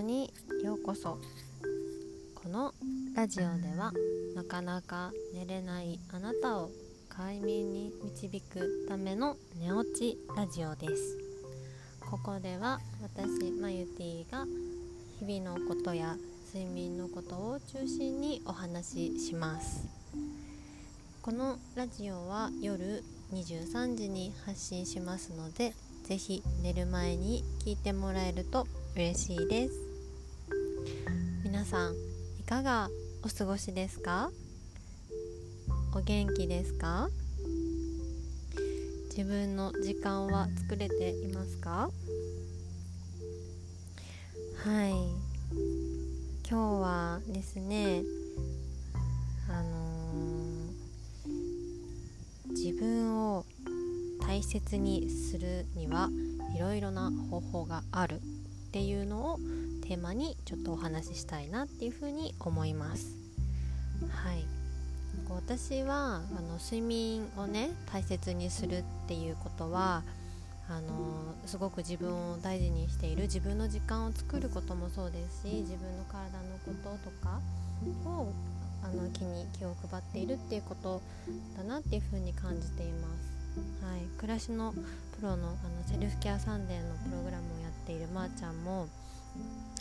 にようこそ。このラジオではなかなか寝れないあなたを快眠に導くための寝落ちラジオです。ここでは私マユティが日々のことや睡眠のことを中心にお話しします。このラジオは夜23時に発信しますのでぜひ寝る前に聞いてもらえると嬉しいです。皆さんいかがお過ごしですか？お元気ですか？自分の時間は作れていますか？はい。今日はですねあのー、自分を大切にするにはいろいろな方法がある。っていうのをテーマにちょっとお話ししたいなっていうふうに思います。はい私はあの睡眠をね大切にするっていうことはあのすごく自分を大事にしている自分の時間を作ることもそうですし自分の体のこととかをあの気に気を配っているっていうことだなっていうふうに感じています。はい、暮らしのプロのあのセルフケアサンデーのプログラムをやっているまーちゃんも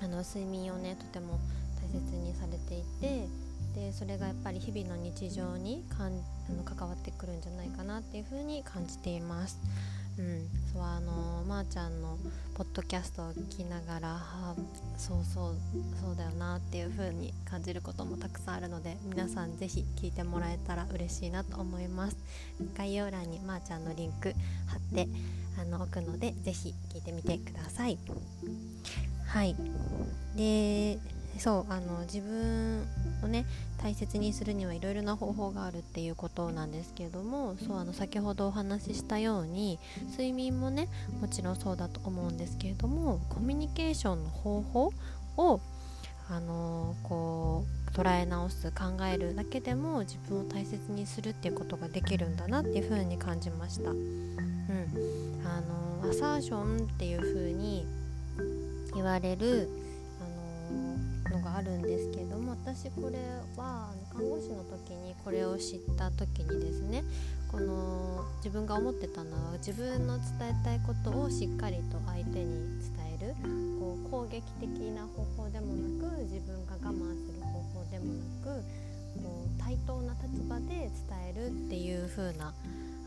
あの睡眠をねとても大切にされていてでそれがやっぱり日々の日常にかんあの関わってくるんじゃないかなっていうふうに感じています。うん、そうあのまー、あ、ちゃんのポッドキャストを聞きながらそうそうそうだよなっていう風に感じることもたくさんあるので皆さんぜひ聞いてもらえたら嬉しいなと思います概要欄にまー、ちゃんのリンク貼ってあの置くのでぜひ聞いてみてください。はい。でそうあの自分をね大切にするにはいろいろな方法があるっていうことなんですけれどもそうあの先ほどお話ししたように睡眠もねもちろんそうだと思うんですけれどもコミュニケーションの方法をあのこう捉え直す考えるだけでも自分を大切にするっていうことができるんだなっていう風に感じました。うん、アサーションっていう風に言われるあのがあるんですけども私これは看護師の時にこれを知った時にですねこの自分が思ってたのは自分の伝えたいことをしっかりと相手に伝えるこう攻撃的な方法でもなく自分が我慢する方法でもなくこう対等な立場で伝えるっていう風な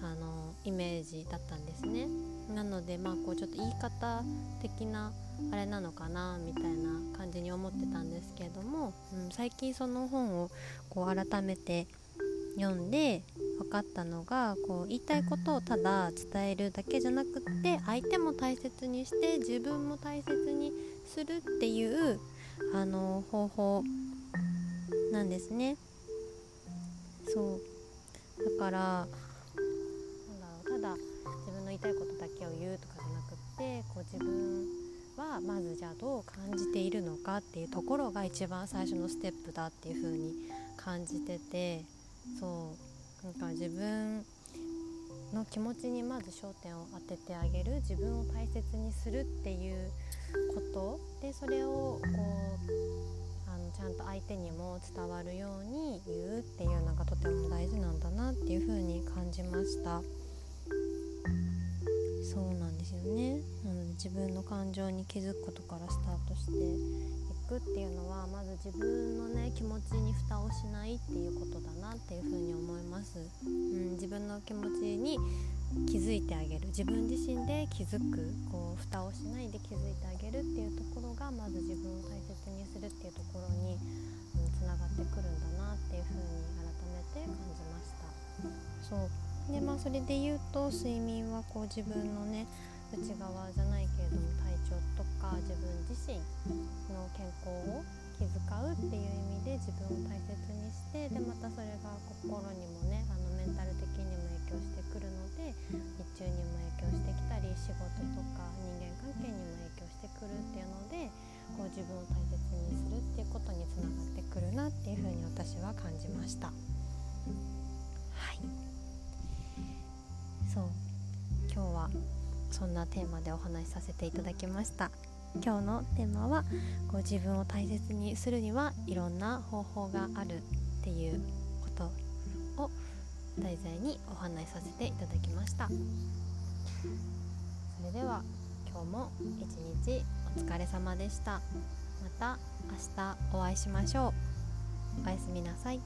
あのイメージだったんですね。なのでまあこうちょっと言い方的なあれなのかなみたいな感じに思ってたんですけれども、うん、最近その本をこう改めて読んで分かったのがこう言いたいことをただ伝えるだけじゃなくって相手も大切にして自分も大切にするっていうあの方法なんですね。そうだから自分の言いたいことだけを言うとかじゃなくってこう自分はまずじゃあどう感じているのかっていうところが一番最初のステップだっていう風に感じててそうなんか自分の気持ちにまず焦点を当ててあげる自分を大切にするっていうことでそれをこうあのちゃんと相手にも伝わるように言うっていうのがとても大事なんだなっていう風に感じました。そうなんですよね。なので自分の感情に気づくことからスタートしていくっていうのはまず自分のね気持ちに蓋をしないっていうことだなっていうふうに思います、うん、自分の気持ちに気づいてあげる。自分自身で気づくこう蓋をしないで気づいてあげるっていうところがまず自分を大切にするっていうところにつな、がってくるんだなっていうふうに改めて感じました。そう。でまあそれで言うと睡眠はこう自分のね内側じゃないけれども体調とか自分自身の健康を気遣うっていう意味で自分を大切にしてでまたそれが心にもねあのメンタル的にも影響してくるので日中にも影響してきたり仕事とか人間関係にも影響してくるっていうのでこう自分を大切にするっていうことにつながってくるなっていうふうに私は感じました。そう。今日はそんなテーマでお話しさせていただきました。今日のテーマはこう自分を大切にするにはいろんな方法があるっていうことを題材にお話しさせていただきました。それでは今日も一日お疲れ様でした。また明日お会いしましょう。おやすみなさい。